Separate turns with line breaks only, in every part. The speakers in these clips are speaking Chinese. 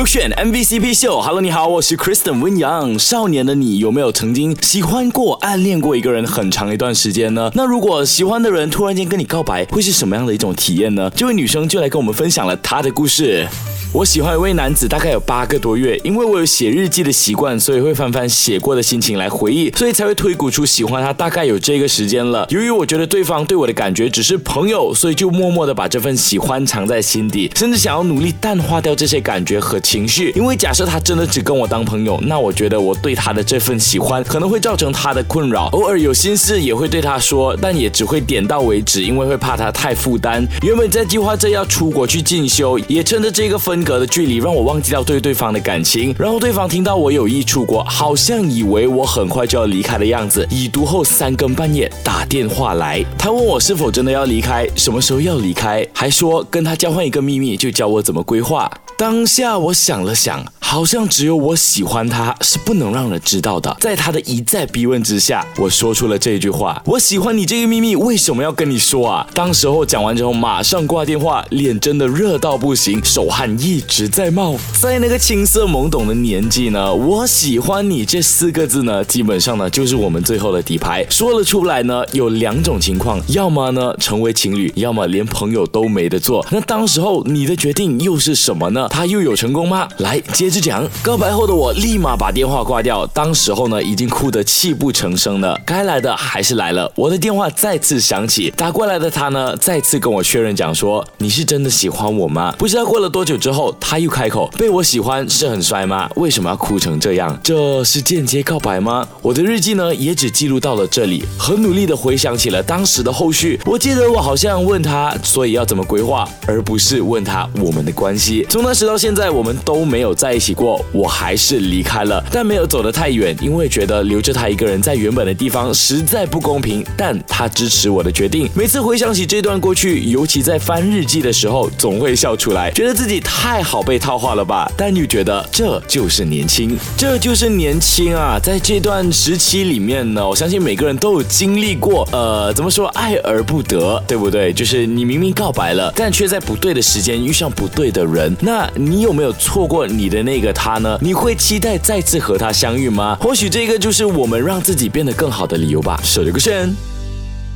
勾选 MVCp 秀。Hello，你好，我是 Kristen 温阳。少年的你有没有曾经喜欢过、暗恋过一个人很长一段时间呢？那如果喜欢的人突然间跟你告白，会是什么样的一种体验呢？这位女生就来跟我们分享了她的故事。我喜欢一位男子大概有八个多月，因为我有写日记的习惯，所以会翻翻写过的心情来回忆，所以才会推估出喜欢他大概有这个时间了。由于我觉得对方对我的感觉只是朋友，所以就默默的把这份喜欢藏在心底，甚至想要努力淡化掉这些感觉和情绪。因为假设他真的只跟我当朋友，那我觉得我对他的这份喜欢可能会造成他的困扰。偶尔有心事也会对他说，但也只会点到为止，因为会怕他太负担。原本在计划着要出国去进修，也趁着这个分隔的距离，让我忘记掉对对方的感情。然后对方听到我有意出国，好像以为我很快就要离开的样子，已读后三更半夜打电话来，他问我是否真的要离开，什么时候要离开，还说跟他交换一个秘密，就教我怎么规划。当下我想了想，好像只有我喜欢他是不能让人知道的。在他的一再逼问之下，我说出了这句话：我喜欢你这个秘密，为什么要跟你说啊？当时候讲完之后，马上挂电话，脸真的热到不行，手汗一直在冒。在那个青涩懵懂的年纪呢，我喜欢你这四个字呢，基本上呢就是我们最后的底牌。说了出来呢，有两种情况，要么呢成为情侣，要么连朋友都没得做。那当时候你的决定又是什么呢？他又有成功吗？来接着讲。告白后的我立马把电话挂掉，当时候呢已经哭得泣不成声了。该来的还是来了，我的电话再次响起，打过来的他呢再次跟我确认讲说你是真的喜欢我吗？不知道过了多久之后，他又开口被我喜欢是很帅吗？为什么要哭成这样？这是间接告白吗？我的日记呢也只记录到了这里，很努力的回想起了当时的后续。我记得我好像问他，所以要怎么规划，而不是问他我们的关系。从那时到现。在我们都没有在一起过，我还是离开了，但没有走得太远，因为觉得留着他一个人在原本的地方实在不公平。但他支持我的决定。每次回想起这段过去，尤其在翻日记的时候，总会笑出来，觉得自己太好被套话了吧？但又觉得这就是年轻，这就是年轻啊！在这段时期里面呢，我相信每个人都有经历过，呃，怎么说，爱而不得，对不对？就是你明明告白了，但却在不对的时间遇上不对的人，那你有？没有错过你的那个他呢？你会期待再次和他相遇吗？或许这个就是我们让自己变得更好的理由吧。手留个选。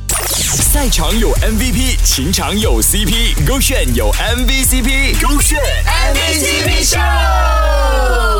赛场有 MVP，情场有 CP，勾选有 MVCp，勾选 MVCp 秀。